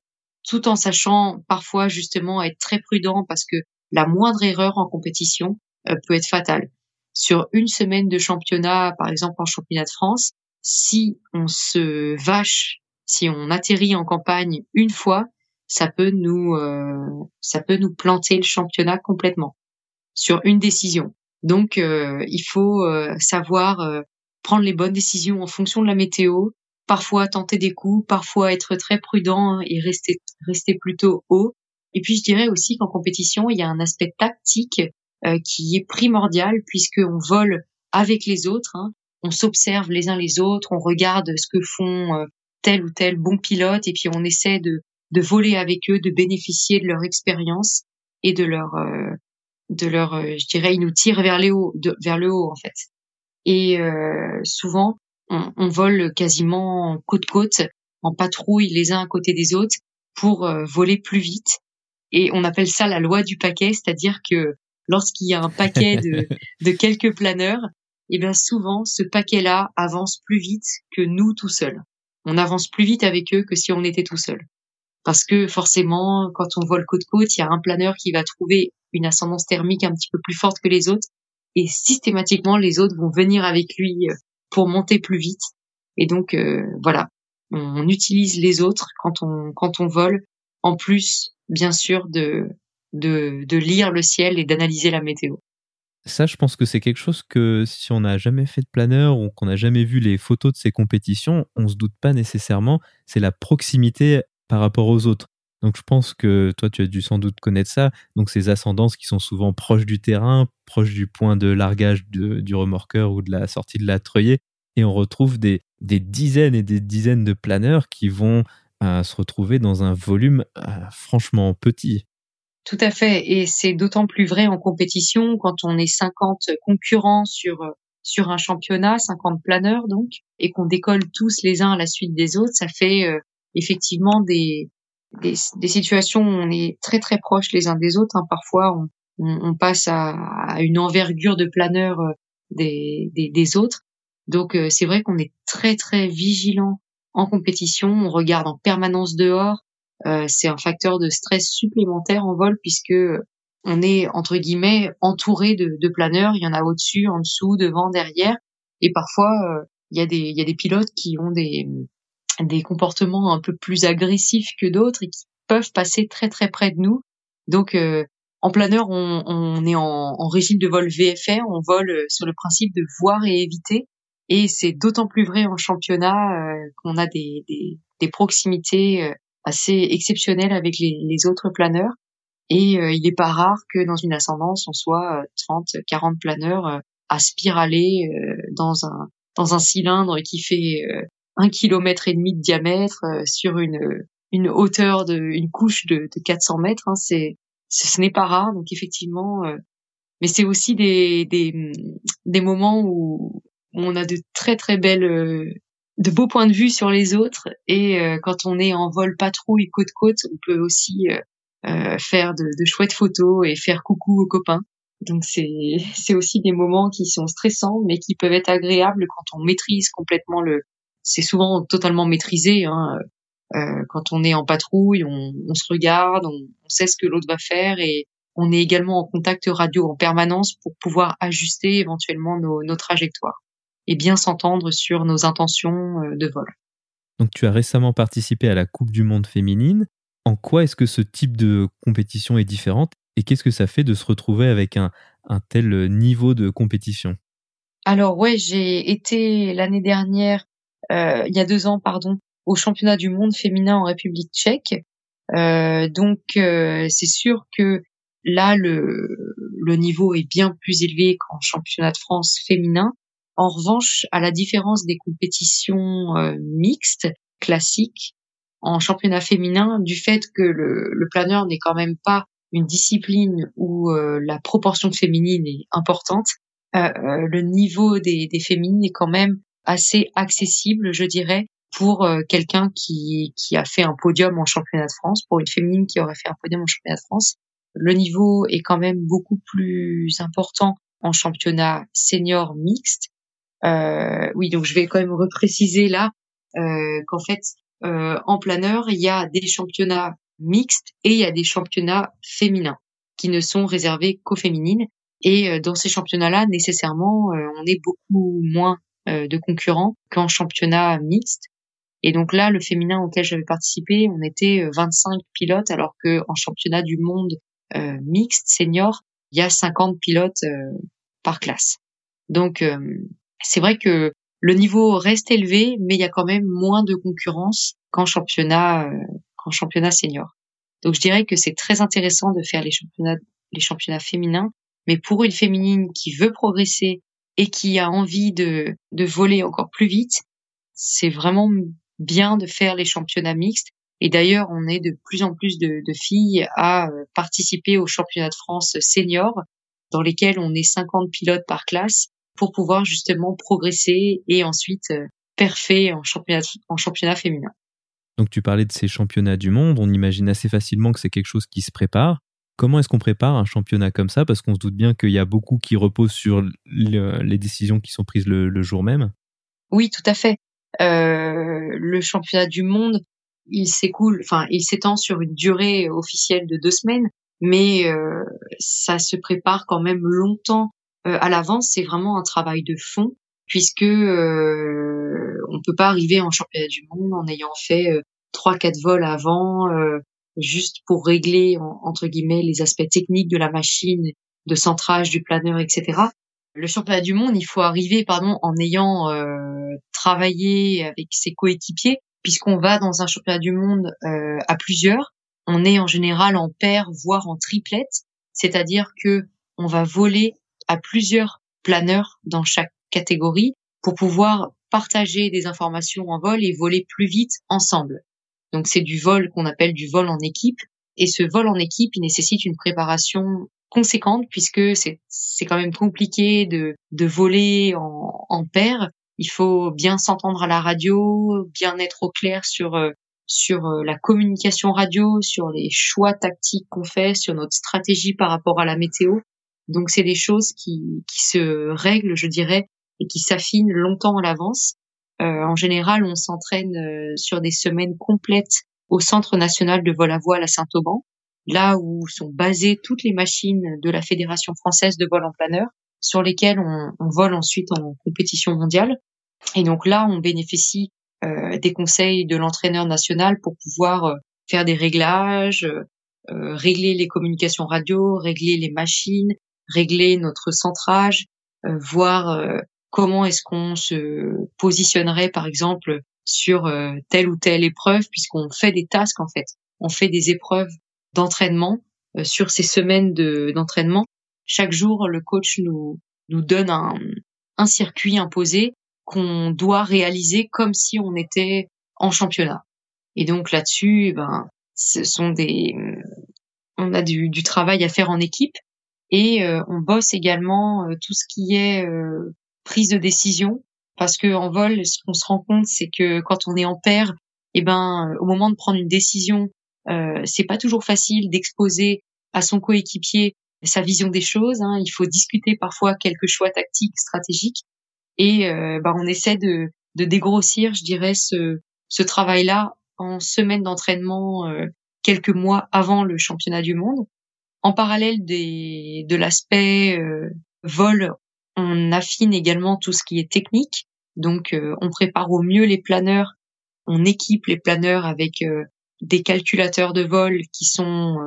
tout en sachant parfois justement être très prudent parce que la moindre erreur en compétition euh, peut être fatale. Sur une semaine de championnat, par exemple en championnat de France, si on se vache, si on atterrit en campagne une fois, ça peut nous ça peut nous planter le championnat complètement sur une décision. Donc il faut savoir prendre les bonnes décisions en fonction de la météo, parfois tenter des coups, parfois être très prudent et rester rester plutôt haut. Et puis je dirais aussi qu'en compétition, il y a un aspect tactique euh, qui est primordial puisqu'on vole avec les autres, hein. on s'observe les uns les autres, on regarde ce que font euh, tel ou tel bon pilote et puis on essaie de, de voler avec eux, de bénéficier de leur expérience et de leur euh, de leur je dirais ils nous tirent vers vers le haut en fait et souvent on, on, vole quasiment côte côte en patrouille les uns à côté des autres pour voler plus vite et on appelle ça la loi du paquet c'est-à-dire que lorsqu'il y a un paquet de, <laughs> de quelques planeurs, et eh bien souvent ce paquet-là avance plus vite que nous tout seuls. On avance plus vite avec eux que si on était tout seul. Parce que forcément, quand on vole côte-côte, il y a un planeur qui va trouver une ascendance thermique un petit peu plus forte que les autres, et systématiquement les autres vont venir avec lui euh, pour monter plus vite. Et donc euh, voilà, on utilise les autres quand on quand on vole, en plus bien sûr de de, de lire le ciel et d'analyser la météo. Ça, je pense que c'est quelque chose que si on n'a jamais fait de planeur ou qu'on n'a jamais vu les photos de ces compétitions, on se doute pas nécessairement. C'est la proximité par rapport aux autres. Donc je pense que toi, tu as dû sans doute connaître ça. Donc ces ascendances qui sont souvent proches du terrain, proches du point de largage du remorqueur ou de la sortie de la treuillée. Et on retrouve des, dizaines et des dizaines de planeurs qui vont euh, se retrouver dans un volume euh, franchement petit. Tout à fait, et c'est d'autant plus vrai en compétition quand on est 50 concurrents sur sur un championnat, 50 planeurs donc, et qu'on décolle tous les uns à la suite des autres, ça fait euh, effectivement des, des, des situations où on est très très proches les uns des autres. Hein. Parfois, on, on, passe à, à, une envergure de planeurs euh, des, des, des, autres. Donc euh, c'est vrai qu'on est très très vigilant en compétition. On regarde en permanence dehors. Euh, c'est un facteur de stress supplémentaire en vol puisque on est entre guillemets entouré de, de planeurs. Il y en a au-dessus, en dessous, devant, derrière, et parfois euh, il y a des il y a des pilotes qui ont des des comportements un peu plus agressifs que d'autres et qui peuvent passer très très près de nous. Donc euh, en planeur, on, on est en, en, régime de vol VFR, on vole sur le principe de voir et éviter. Et c'est d'autant plus vrai en championnat qu'on a des, des, des proximités assez exceptionnel avec les, les autres planeurs. Et euh, il n'est pas rare que dans une ascendance, on soit 30, euh, 40 planeurs euh, à spiraler dans un dans un cylindre qui fait un kilomètre et demi de diamètre sur une une hauteur de une couche de, de 400 mètres. Hein, c'est ce n'est pas rare. Donc effectivement, mais c'est aussi des, des des moments où on a de très très belles de beaux points de vue sur les autres et euh, quand on est en vol patrouille côte côte on peut aussi euh, euh, faire de, de, chouettes photos et faire coucou aux copains donc c'est <laughs> c'est aussi des moments qui sont stressants mais qui peuvent être agréables quand on maîtrise complètement le c'est souvent totalement maîtrisé hein. quand on est en patrouille on, on se regarde on, on, sait ce que l'autre va faire et on est également en contact radio en permanence pour pouvoir ajuster éventuellement nos, nos trajectoires et bien s'entendre sur nos intentions euh, de vol. Donc tu as récemment participé à la Coupe du Monde féminine. En quoi est-ce que ce type de compétition est différente et qu'est-ce que ça fait de se retrouver avec un, un tel niveau de compétition? Alors ouais, j'ai été l'année dernière, euh, il y a deux ans pardon, au championnat du monde féminin en République tchèque. Euh, donc euh, c'est sûr que là le, le niveau est bien plus élevé qu'en championnat de France féminin. En revanche, à la différence des compétitions euh, mixtes classiques en championnat féminin, du fait que le, le planeur n'est quand même pas une discipline où euh, la proportion féminine est importante, euh, le niveau des, des, féminines est quand même assez accessible, je dirais, pour quelqu'un qui, qui a fait un podium en championnat de France, pour une féminine qui aurait fait un podium en championnat de France. Le niveau est quand même beaucoup plus important en championnat senior mixte euh, oui, donc je vais quand même repréciser là euh, qu'en fait, euh, en planeur, il y a des championnats mixtes et il y a des championnats féminins qui ne sont réservés qu'aux féminines. Et dans ces championnats-là, nécessairement, on est beaucoup moins de concurrents qu'en championnat mixte. Et donc là, le féminin auquel j'avais participé, on était 25 pilotes, alors que en championnat du monde mixte senior, il y a 50 pilotes par classe. Donc c'est vrai que le niveau reste élevé, mais il y a quand même moins de concurrence qu'en championnat, euh, qu'en championnat senior. Donc je dirais que c'est très intéressant de faire les championnats, les championnats féminins, mais pour une féminine qui veut progresser et qui a envie de, de voler encore plus vite, c'est vraiment bien de faire les championnats mixtes. Et d'ailleurs, on est de plus en plus de, filles à euh, participer aux championnats de France senior, dans lesquels on est 50 pilotes par classe pour pouvoir justement progresser et ensuite euh, perfer en championnat, en championnat féminin. Donc tu parlais de ces championnats du monde, on imagine assez facilement que c'est quelque chose qui se prépare. Comment est-ce qu'on prépare un championnat comme ça? Parce qu'on se doute bien qu'il y a beaucoup qui reposent sur les décisions qui sont prises le, jour même. Oui, tout à fait. Euh, le championnat du monde, il s'écoule, enfin, il s'étend sur une durée officielle de deux semaines, mais euh, ça se prépare quand même longtemps euh, à l'avance, c'est vraiment un travail de fond puisque euh, on peut pas arriver en championnat du monde en ayant fait trois quatre vols avant juste pour régler entre guillemets les aspects techniques de la machine, de centrage du planeur, etc. Le championnat du monde, il faut arriver pardon en ayant travaillé avec ses coéquipiers puisqu'on va dans un championnat du monde à plusieurs. On est en général en paire voire en triplette, c'est-à-dire que on va voler à plusieurs planeurs dans chaque catégorie pour pouvoir partager des informations en vol et voler plus vite ensemble. Donc c'est du vol qu'on appelle du vol en équipe et ce vol en équipe il nécessite une préparation conséquente puisque c'est quand même compliqué de de voler en, en paire. Il faut bien s'entendre à la radio, bien être au clair sur euh, sur euh, la communication radio, sur les choix tactiques qu'on fait, sur notre stratégie par rapport à la météo. Donc c'est des choses qui, qui se règlent, je dirais, et qui s'affinent longtemps à l'avance. Euh, en général, on s'entraîne euh, sur des semaines complètes au Centre national de vol à voile à Saint-Auban, là où sont basées toutes les machines de la Fédération française de vol en planeur, sur lesquelles on, vole ensuite en compétition mondiale. Et donc là, on bénéficie euh, des conseils de l'entraîneur national pour pouvoir faire des réglages, régler les communications radio, régler les machines, régler notre centrage, voir comment est-ce qu'on se positionnerait par exemple sur euh, telle ou telle épreuve puisqu'on fait des tasks en fait. On fait des épreuves d'entraînement sur ces semaines de d'entraînement. Chaque jour, le coach nous nous donne un, un circuit imposé qu'on doit réaliser comme si on était en championnat. Et donc là-dessus, eh ben, ce sont des, on a du, du travail à faire en équipe et euh, on bosse également euh, tout ce qui est euh, prise de décision parce que en vol, ce qu'on se rend compte, c'est que quand on est en paire, eh ben, au moment de prendre une décision, euh, c'est pas toujours facile d'exposer à son coéquipier sa vision des choses. Hein. Il faut discuter parfois quelques choix tactiques, stratégiques, et bah, on essaie de, de, dégrossir, je dirais, ce, ce travail-là en semaine d'entraînement euh, quelques mois avant le championnat du monde. En parallèle des, de l'aspect euh, vol, on affine également tout ce qui est technique. Donc, euh, on prépare au mieux les planeurs. On équipe les planeurs avec euh, des calculateurs de vol qui sont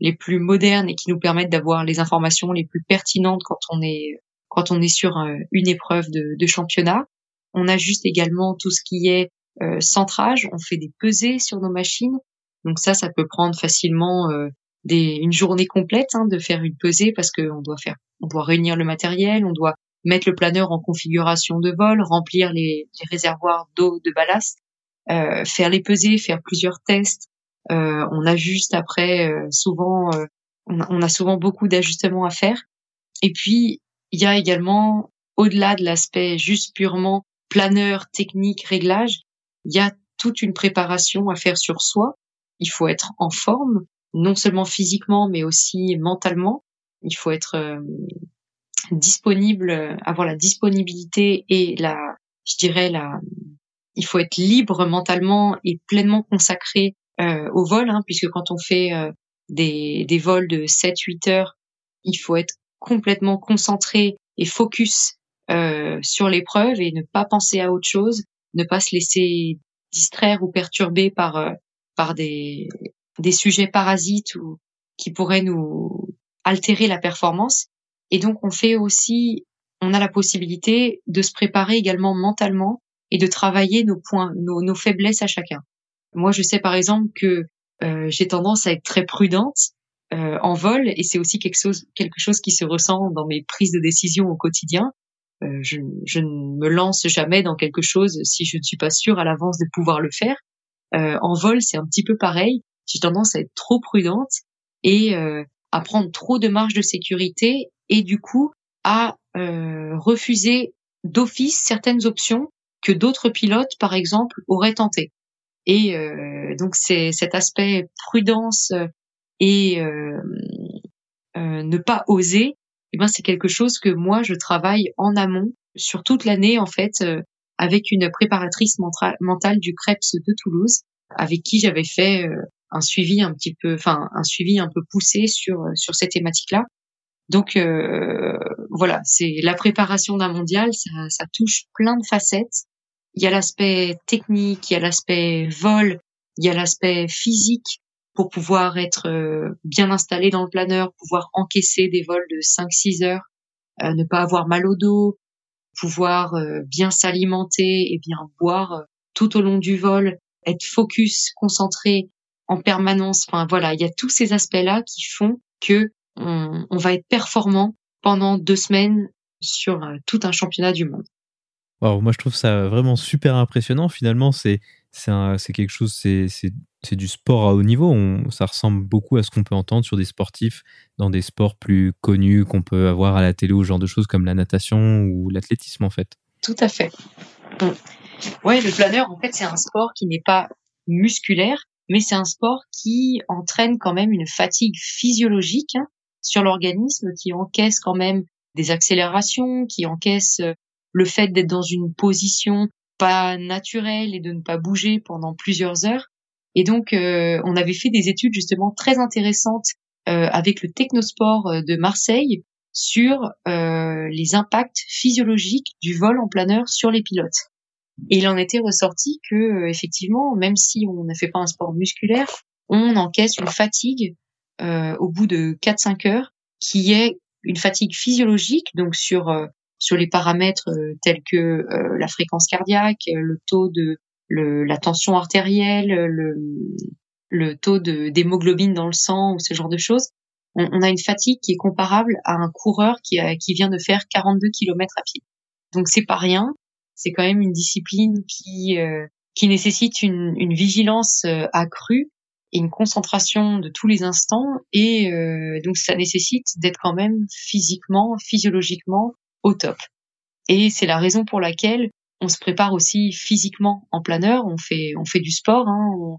les plus modernes et qui nous permettent d'avoir les informations les plus pertinentes quand on est quand on est sur une épreuve de, de championnat. On ajuste également tout ce qui est centrage. On fait des pesées sur nos machines. Donc ça, ça peut prendre facilement des, une journée complète hein, de faire une pesée parce qu'on doit faire, on doit réunir le matériel, on doit mettre le planeur en configuration de vol, remplir les, les réservoirs d'eau de ballast, euh, faire les pesées, faire plusieurs tests. Euh, on ajuste après euh, souvent, euh, on a, on, a, souvent beaucoup d'ajustements à faire. Et puis il y a également, au-delà de l'aspect juste purement planeur, technique, réglage, il y a toute une préparation à faire sur soi. Il faut être en forme, non seulement physiquement, mais aussi mentalement. Il faut être euh, disponible, avoir la disponibilité et la, je dirais la, il faut être libre mentalement et pleinement consacré euh, au vol, hein, puisque quand on fait euh, des, des vols de 7-8 heures, il faut être complètement concentré et focus sur l'épreuve et ne pas penser à autre chose, ne pas se laisser distraire ou perturber par par des des sujets parasites ou qui pourraient nous altérer la performance. Et donc on fait aussi, on a la possibilité de se préparer également mentalement et de travailler nos points, nos, faiblesses à chacun. Moi, je sais par exemple que euh, j'ai tendance à être très prudente euh, en vol et c'est aussi quelque chose, quelque chose qui se ressent dans mes prises de décision au quotidien. Euh, je, je, ne me lance jamais dans quelque chose si je ne suis pas sûre à l'avance de pouvoir le faire. Euh, en vol, c'est un petit peu pareil. J'ai tendance à être trop prudente et euh, à prendre trop de marge de sécurité et du coup à euh, refuser d'office certaines options que d'autres pilotes, par exemple, auraient tentées. Et euh, donc c'est cet aspect prudence et euh, euh, ne pas oser, eh ben c'est quelque chose que moi je travaille en amont sur toute l'année en fait avec une préparatrice mentale du Krebs de Toulouse avec qui j'avais fait un suivi un petit peu, enfin un suivi un peu poussé sur sur ces thématiques-là. Donc euh, voilà, c'est la préparation d'un mondial, ça, ça touche plein de facettes. Il y a l'aspect technique, il y a l'aspect vol, il y a l'aspect physique pour pouvoir être euh, bien installé dans le planeur, pouvoir encaisser des vols de 5-6 heures, euh, ne pas avoir mal au dos, pouvoir euh, bien s'alimenter et bien boire tout au long du vol, être focus, concentré en permanence. Enfin voilà, il y a tous ces aspects-là qui font que on, on, va être performant pendant deux semaines sur tout un championnat du monde. Wow, moi je trouve ça vraiment super impressionnant. Finalement, c'est c'est quelque chose, c'est du sport à haut niveau. On, ça ressemble beaucoup à ce qu'on peut entendre sur des sportifs dans des sports plus connus qu'on peut avoir à la télé ou genre de choses comme la natation ou l'athlétisme en fait. Tout à fait. Ouais, le planeur en fait c'est un sport qui n'est pas musculaire, mais c'est un sport qui entraîne quand même une fatigue physiologique hein, sur l'organisme, qui encaisse quand même des accélérations, qui encaisse euh, le fait d'être dans une position pas naturelle et de ne pas bouger pendant plusieurs heures. Et donc, euh, on avait fait des études justement très intéressantes euh, avec le Technosport de Marseille sur les impacts physiologiques du vol en planeur sur les pilotes. Et il en était ressorti que effectivement, même si on ne fait pas un sport musculaire, on encaisse une fatigue au bout de 4-5 heures qui est une fatigue physiologique, donc sur sur les paramètres euh, tels que euh, la fréquence cardiaque, le taux de le, la tension artérielle, le, le taux d'hémoglobine dans le sang ou ce genre de choses, on, on, a une fatigue qui est comparable à un coureur qui, a, qui vient de faire 42 km à pied. Donc c'est pas rien, c'est quand même une discipline qui euh, qui nécessite une, une vigilance accrue et une concentration de tous les instants et euh, donc ça nécessite d'être quand même physiquement, physiologiquement au top. Et c'est la raison pour laquelle on se prépare aussi physiquement en planeur. On fait, on fait du sport. Hein, on,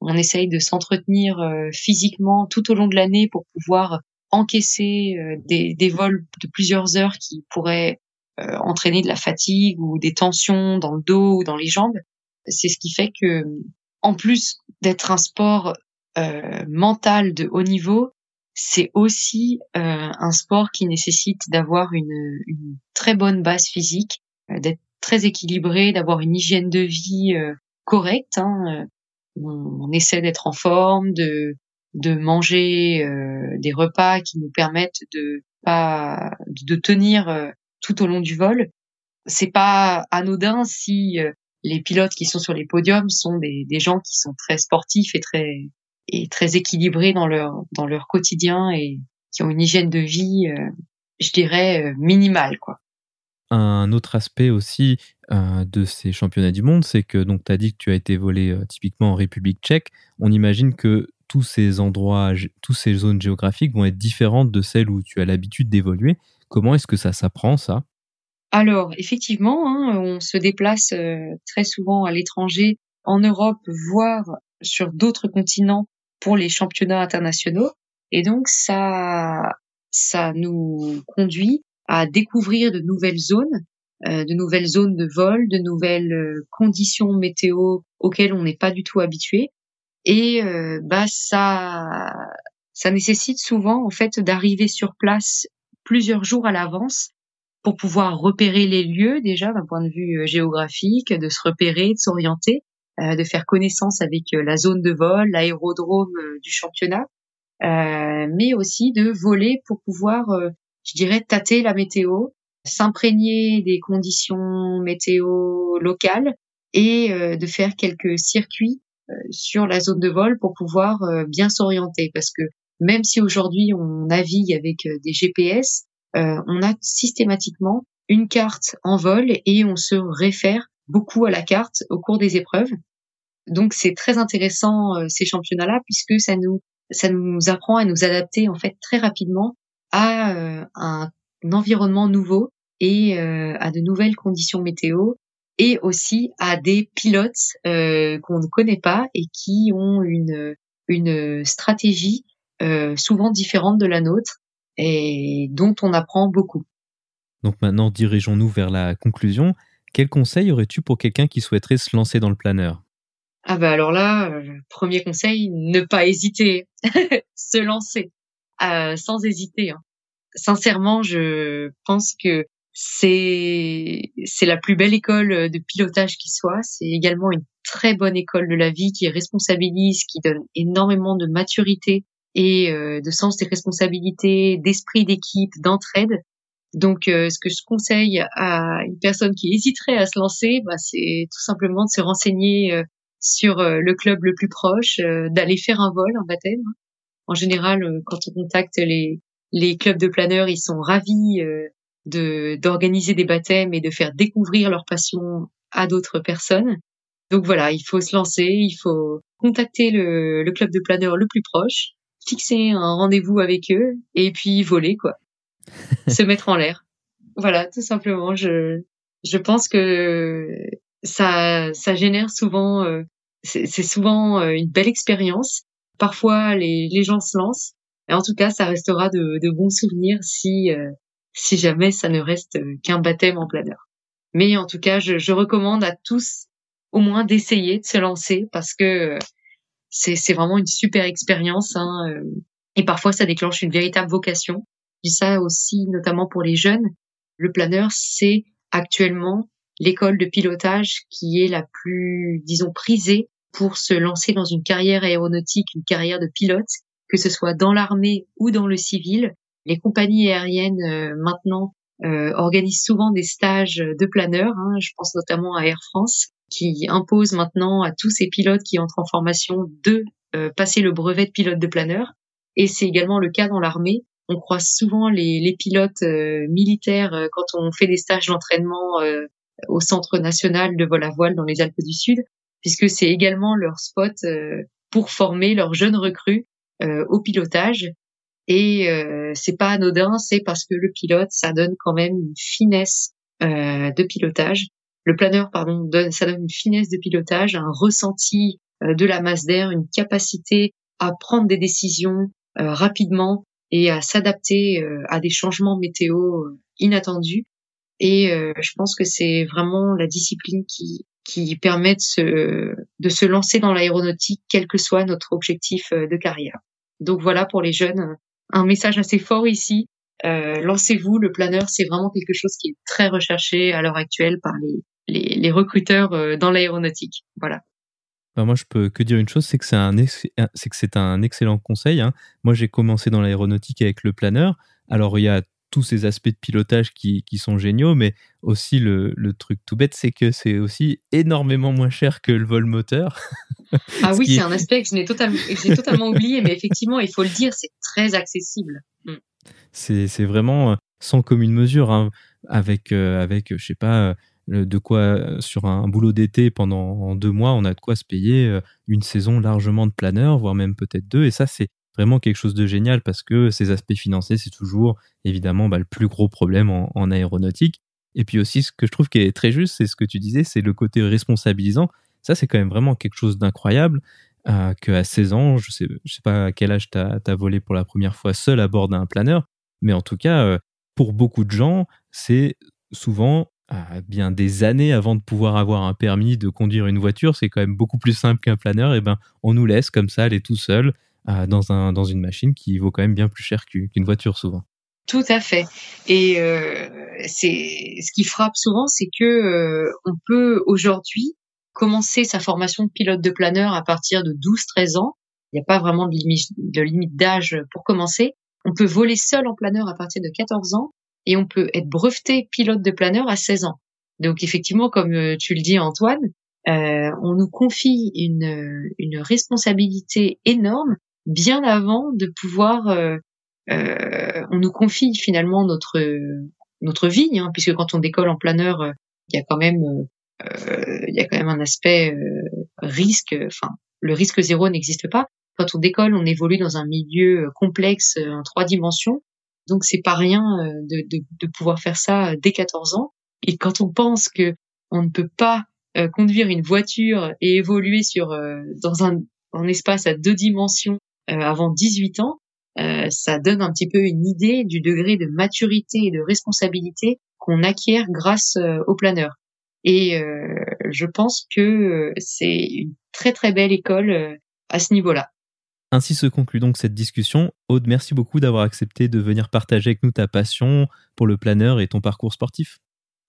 on, essaye de s'entretenir euh, physiquement tout au long de l'année pour pouvoir encaisser euh, des, des, vols de plusieurs heures qui pourraient euh, entraîner de la fatigue ou des tensions dans le dos ou dans les jambes. C'est ce qui fait que, en plus d'être un sport mental de haut niveau, c'est aussi euh, un sport qui nécessite d'avoir une, une, très bonne base physique, euh, d'être très équilibré, d'avoir une hygiène de vie euh, correcte. Hein, on, on, essaie d'être en forme, de, de manger des repas qui nous permettent de pas de tenir tout au long du vol. C'est pas anodin si les pilotes qui sont sur les podiums sont des, gens qui sont très sportifs et très et très équilibrés dans leur dans leur quotidien et qui ont une hygiène de vie, euh, je dirais euh, minimale quoi. Un autre aspect aussi euh, de ces championnats du monde, c'est que donc tu as dit que tu as été volé euh, typiquement en République tchèque. On imagine que tous ces endroits, toutes ces zones géographiques vont être différentes de celles où tu as l'habitude d'évoluer. Comment est-ce que ça s'apprend ça? Alors effectivement, hein, on se déplace très souvent à l'étranger, en Europe, voire sur d'autres continents pour les championnats internationaux. Et donc, ça, ça nous conduit à découvrir de nouvelles zones, euh, de nouvelles zones de vol, de nouvelles euh, conditions météo auxquelles on n'est pas du tout habitué. Et euh, bah ça, ça nécessite souvent en fait d'arriver sur place plusieurs jours à l'avance pour pouvoir repérer les lieux déjà d'un point de vue géographique, de se repérer, de s'orienter, de faire connaissance avec la zone de vol, l'aérodrome du championnat, mais aussi de voler pour pouvoir, je dirais, tâter la météo, s'imprégner des conditions météo locales et de faire quelques circuits sur la zone de vol pour pouvoir bien s'orienter. Parce que même si aujourd'hui on navigue avec des GPS, on a systématiquement une carte en vol et on se réfère beaucoup à la carte au cours des épreuves. Donc c'est très intéressant ces championnats-là puisque ça nous ça nous apprend à nous adapter en fait très rapidement à un environnement nouveau et à de nouvelles conditions météo et aussi à des pilotes euh, qu'on ne connaît pas et qui ont une, une stratégie euh, souvent différente de la nôtre et dont on apprend beaucoup. Donc maintenant, dirigeons-nous vers la conclusion. Quel conseil aurais-tu pour quelqu'un qui souhaiterait se lancer dans le planeur? Ah bah alors là, euh, premier conseil, ne pas hésiter, <laughs> se lancer sans hésiter. Hein. Sincèrement, je pense que c'est c'est la plus belle école de pilotage qui soit. C'est également une très bonne école de la vie qui responsabilise, qui donne énormément de maturité et euh, de sens des responsabilités, d'esprit d'équipe, d'entraide. Donc, euh, ce que je conseille à une personne qui hésiterait à se lancer, bah, c'est tout simplement de se renseigner euh, sur le club le plus proche, d'aller faire un vol, un baptême. En général, quand on contacte les les clubs de planeurs, ils sont ravis de d'organiser des baptêmes et de faire découvrir leur passion à d'autres personnes. Donc voilà, il faut se lancer, il faut contacter le, le club de planeurs le plus proche, fixer un rendez-vous avec eux et puis voler quoi, <laughs> se mettre en l'air. Voilà, tout simplement. Je je pense que ça ça génère souvent, euh, c'est souvent euh, une belle expérience. Parfois les les gens se lancent, et en tout cas ça restera de, de bons souvenirs si euh, si jamais ça ne reste qu'un baptême en planeur. Mais en tout cas, je, je recommande à tous au moins d'essayer de se lancer parce que c'est vraiment une super expérience hein, euh, et parfois ça déclenche une véritable vocation. Je dis ça aussi notamment pour les jeunes. Le planeur, c'est actuellement l'école de pilotage qui est la plus, disons, prisée pour se lancer dans une carrière aéronautique, une carrière de pilote, que ce soit dans l'armée ou dans le civil. Les compagnies aériennes euh, maintenant euh, organisent souvent des stages de planeurs. Hein, je pense notamment à Air France, qui impose maintenant à tous ces pilotes qui entrent en formation de euh, passer le brevet de pilote de planeur. Et c'est également le cas dans l'armée. On croise souvent les, les pilotes militaires quand on fait des stages d'entraînement au Centre national de vol à voile dans les Alpes du Sud, puisque c'est également leur spot pour former leurs jeunes recrues au pilotage et euh, c'est pas anodin, c'est parce que le pilote, ça donne quand même une finesse euh, de pilotage. Le planeur, pardon, ça donne une finesse de pilotage, un ressenti euh, de la masse d'air, une capacité à prendre des décisions euh, rapidement et à s'adapter euh, à des changements météo inattendus. Et je pense que c'est vraiment la discipline qui qui permet de se, de se lancer dans l'aéronautique, quel que soit notre objectif de carrière. Donc voilà pour les jeunes, un message assez fort ici. Lancez-vous, le planeur, c'est vraiment quelque chose qui est très recherché à l'heure actuelle par les, les, les recruteurs euh, dans l'aéronautique. Voilà. Bah moi, je peux que dire une chose, c'est que c'est un, que c'est un excellent conseil. Hein. Moi, j'ai commencé dans l'aéronautique avec le planeur. Alors, il y a tous ces aspects de pilotage qui, qui sont géniaux, mais aussi le, le truc tout bête, c'est que c'est aussi énormément moins cher que le vol moteur. Ah oui, c'est un aspect que je n'ai totalement, totalement oublié, mais effectivement, il faut le dire, c'est très accessible. Mm. C'est vraiment euh, sans commune mesure, hein, avec, euh, avec, je sais pas, euh, de quoi sur un boulot d'été pendant deux mois, on a de quoi se payer une saison largement de planeur, voire même peut-être deux. Et ça, c'est vraiment quelque chose de génial parce que ces aspects financiers, c'est toujours évidemment bah, le plus gros problème en, aéronautique. Et puis aussi, ce que je trouve qui est très juste, c'est ce que tu disais, c'est le côté responsabilisant. Ça, c'est quand même vraiment quelque chose d'incroyable. Euh, qu'à 16 ans, je sais, je sais pas à quel âge tu as, volé pour la première fois seul à bord d'un planeur, mais en tout cas, euh, pour beaucoup de gens, c'est souvent euh, bien des années avant de pouvoir avoir un permis de conduire une voiture. C'est quand même beaucoup plus simple qu'un planeur. Et ben, on nous laisse comme ça aller tout seul dans, un, dans une machine qui vaut quand même bien plus cher qu'une voiture souvent. Tout à fait. Et euh, c'est ce qui frappe souvent, c'est que euh, on peut aujourd'hui commencer sa formation de pilote de planeur à partir de 12-13 ans. Il n'y a pas vraiment de limite d'âge pour commencer. On peut voler seul en planeur à partir de 14 ans et on peut être breveté pilote de planeur à 16 ans. Donc effectivement, comme euh, tu le dis Antoine, euh, on nous confie une, une responsabilité énorme bien avant de pouvoir. Euh, euh, on nous confie finalement notre notre vie, hein, puisque quand on décolle en planeur, euh, il y a quand même il y a quand même un aspect risque. Enfin, le risque zéro n'existe pas. Quand on décolle, on évolue dans un milieu complexe en trois dimensions. Donc c'est pas rien de, de, pouvoir faire ça dès 14 ans. Et quand on pense que on ne peut pas euh, conduire une voiture et évoluer sur euh, dans un, un, espace à deux dimensions euh, avant 18 ans, ça donne un petit peu une idée du degré de maturité et de responsabilité qu'on acquiert grâce au planeur. Et je pense que c'est une très très belle école à ce niveau-là. Ainsi se conclut donc cette discussion. Aude, merci beaucoup d'avoir accepté de venir partager avec nous ta passion pour le planeur et ton parcours sportif.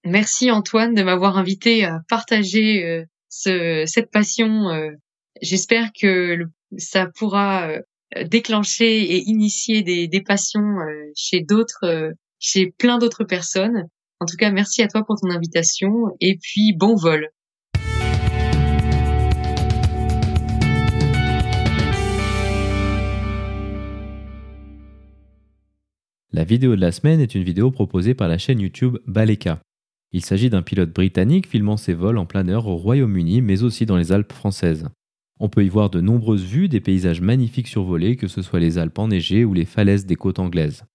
Merci Antoine de m'avoir invité à partager euh, ce, cette passion. Euh. J'espère que ça pourra euh, déclencher et initier des, des passions chez d'autres, chez plein d'autres personnes. En tout cas, merci à toi pour ton invitation et puis bon vol. La vidéo de la semaine est une vidéo proposée par la chaîne YouTube Baleka. Il s'agit d'un pilote britannique filmant ses vols en planeur au Royaume-Uni, mais aussi dans les Alpes françaises. On peut y voir de nombreuses vues des paysages magnifiques survolés, que ce soit les Alpes enneigées ou les falaises des côtes anglaises.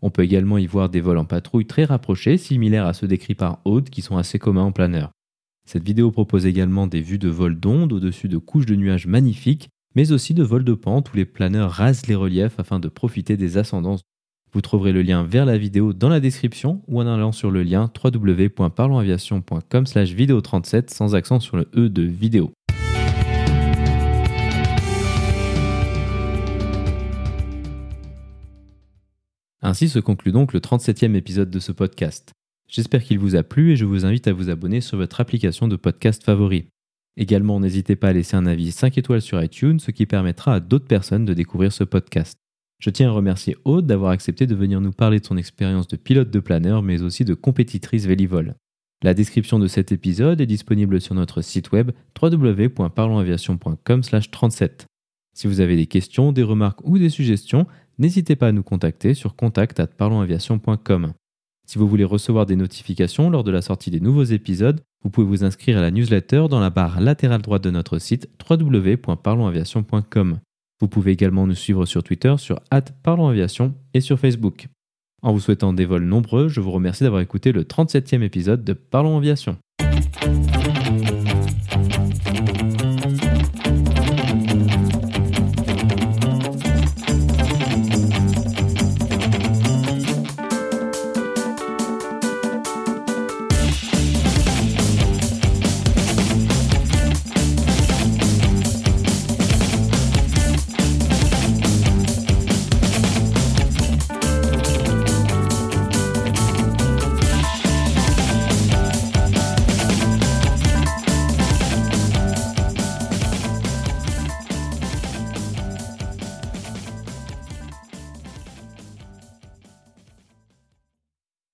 On peut également y voir des vols en patrouille très rapprochés, similaires à ceux décrits par Aude, qui sont assez communs en planeur. Cette vidéo propose également des vues de vol d'ondes au-dessus de couches de nuages magnifiques, mais aussi de vols de pente où les planeurs rasent les reliefs afin de profiter des ascendances vous trouverez le lien vers la vidéo dans la description ou en allant sur le lien www.parlonsaviation.com slash vidéo 37 sans accent sur le E de vidéo. Ainsi se conclut donc le 37e épisode de ce podcast. J'espère qu'il vous a plu et je vous invite à vous abonner sur votre application de podcast favori. Également, n'hésitez pas à laisser un avis 5 étoiles sur iTunes, ce qui permettra à d'autres personnes de découvrir ce podcast. Je tiens à remercier Aude d'avoir accepté de venir nous parler de son expérience de pilote de planeur, mais aussi de compétitrice vélivole. La description de cet épisode est disponible sur notre site web www.parlonsaviation.com/37. Si vous avez des questions, des remarques ou des suggestions, n'hésitez pas à nous contacter sur contact@parlonsaviation.com. Si vous voulez recevoir des notifications lors de la sortie des nouveaux épisodes, vous pouvez vous inscrire à la newsletter dans la barre latérale droite de notre site www.parlonsaviation.com. Vous pouvez également nous suivre sur Twitter sur @parlonsaviation et sur Facebook. En vous souhaitant des vols nombreux, je vous remercie d'avoir écouté le 37e épisode de Parlons Aviation.